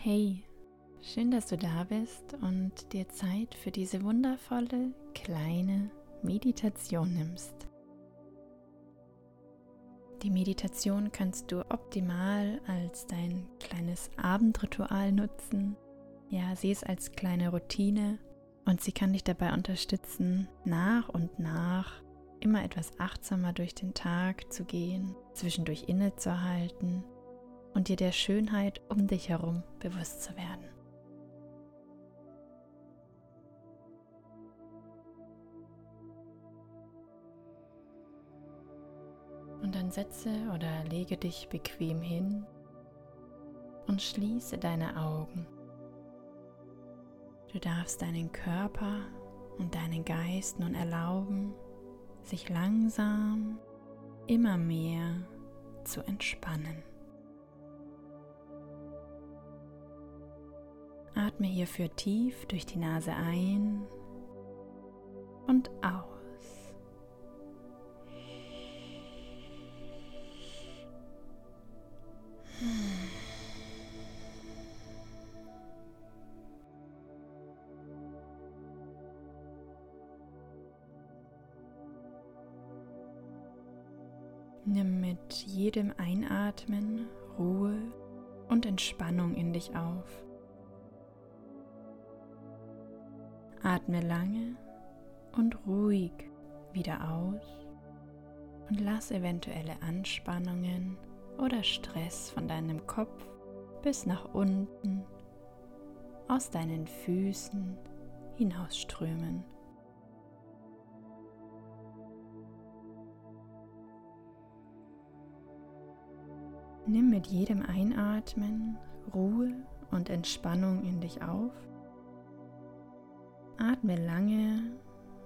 Hey, schön, dass du da bist und dir Zeit für diese wundervolle kleine Meditation nimmst. Die Meditation kannst du optimal als dein kleines Abendritual nutzen. Ja, sieh es als kleine Routine und sie kann dich dabei unterstützen, nach und nach immer etwas achtsamer durch den Tag zu gehen, zwischendurch innezuhalten und dir der Schönheit um dich herum bewusst zu werden. Und dann setze oder lege dich bequem hin und schließe deine Augen. Du darfst deinen Körper und deinen Geist nun erlauben, sich langsam immer mehr zu entspannen. Atme hierfür tief durch die Nase ein und aus. Nimm mit jedem Einatmen Ruhe und Entspannung in dich auf. Atme lange und ruhig wieder aus und lass eventuelle Anspannungen oder Stress von deinem Kopf bis nach unten aus deinen Füßen hinausströmen. Nimm mit jedem Einatmen Ruhe und Entspannung in dich auf Atme lange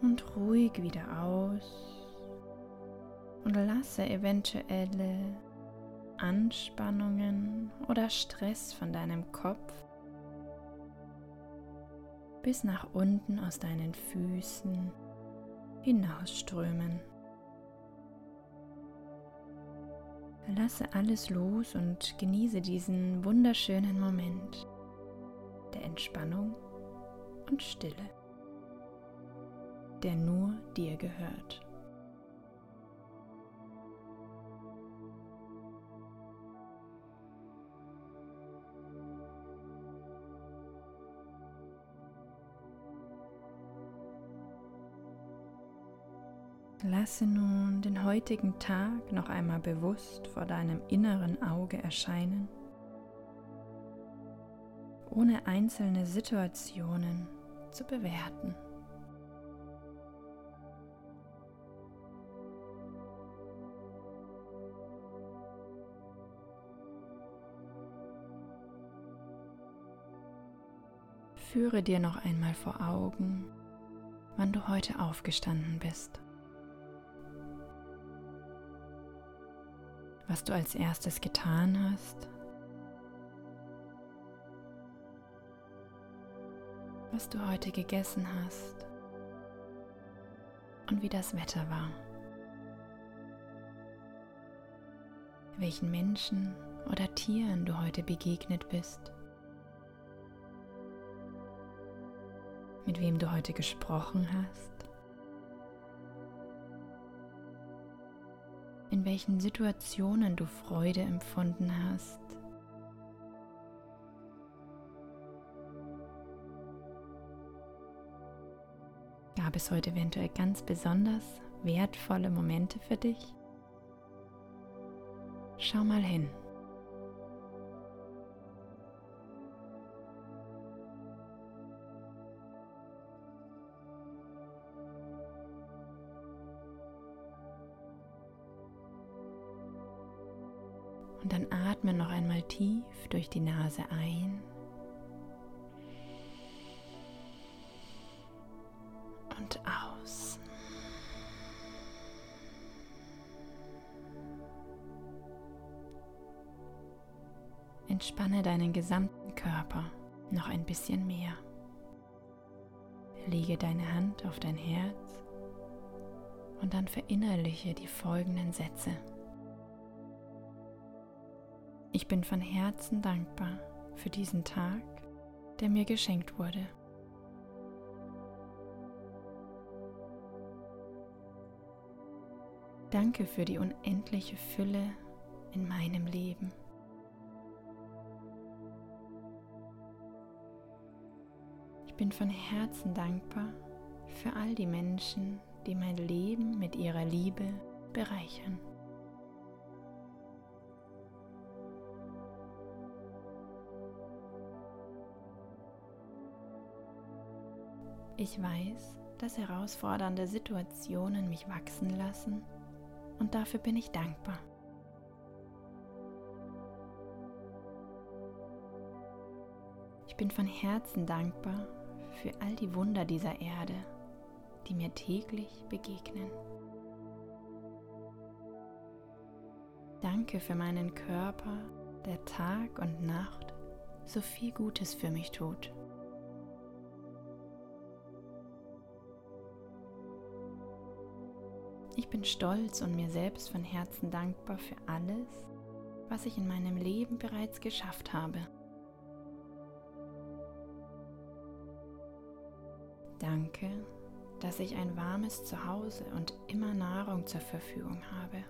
und ruhig wieder aus und lasse eventuelle Anspannungen oder Stress von deinem Kopf bis nach unten aus deinen Füßen hinausströmen. Lasse alles los und genieße diesen wunderschönen Moment der Entspannung und Stille der nur dir gehört. Lasse nun den heutigen Tag noch einmal bewusst vor deinem inneren Auge erscheinen, ohne einzelne Situationen zu bewerten. Führe dir noch einmal vor Augen, wann du heute aufgestanden bist. Was du als erstes getan hast. Was du heute gegessen hast. Und wie das Wetter war. Welchen Menschen oder Tieren du heute begegnet bist. Mit wem du heute gesprochen hast, in welchen Situationen du Freude empfunden hast. Gab es heute eventuell ganz besonders wertvolle Momente für dich? Schau mal hin. Und dann atme noch einmal tief durch die Nase ein. Und aus. Entspanne deinen gesamten Körper noch ein bisschen mehr. Lege deine Hand auf dein Herz und dann verinnerliche die folgenden Sätze. Ich bin von Herzen dankbar, für diesen Tag, der mir geschenkt wurde. Danke für die unendliche Fülle in meinem Leben. Ich bin von Herzen dankbar für all die Menschen, die mein Leben mit ihrer Liebe bereichern. Ich weiß, dass herausfordernde Situationen mich wachsen lassen und dafür bin ich dankbar. Ich bin von Herzen dankbar für all die Wunder dieser Erde, die mir täglich begegnen. Danke für meinen Körper, der Tag und Nacht so viel Gutes für mich tut. Ich bin stolz und mir selbst von Herzen dankbar für alles, was ich in meinem Leben bereits geschafft habe. Danke, dass ich ein warmes Zuhause und immer Nahrung zur Verfügung habe.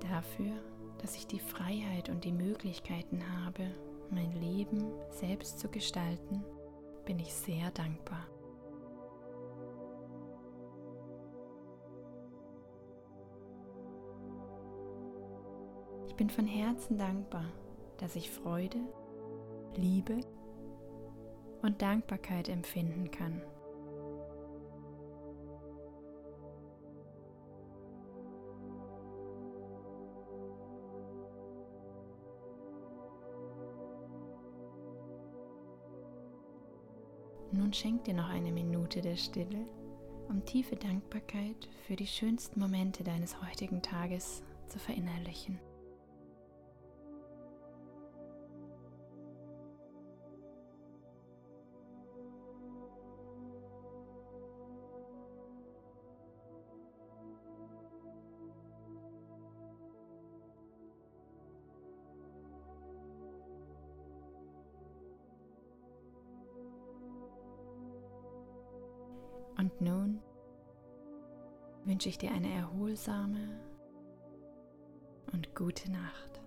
Dafür, dass ich die Freiheit und die Möglichkeiten habe, mein Leben selbst zu gestalten bin ich sehr dankbar. Ich bin von Herzen dankbar, dass ich Freude, Liebe und Dankbarkeit empfinden kann. Nun schenk dir noch eine Minute der Stille, um tiefe Dankbarkeit für die schönsten Momente deines heutigen Tages zu verinnerlichen. Wünsche ich dir eine erholsame und gute Nacht.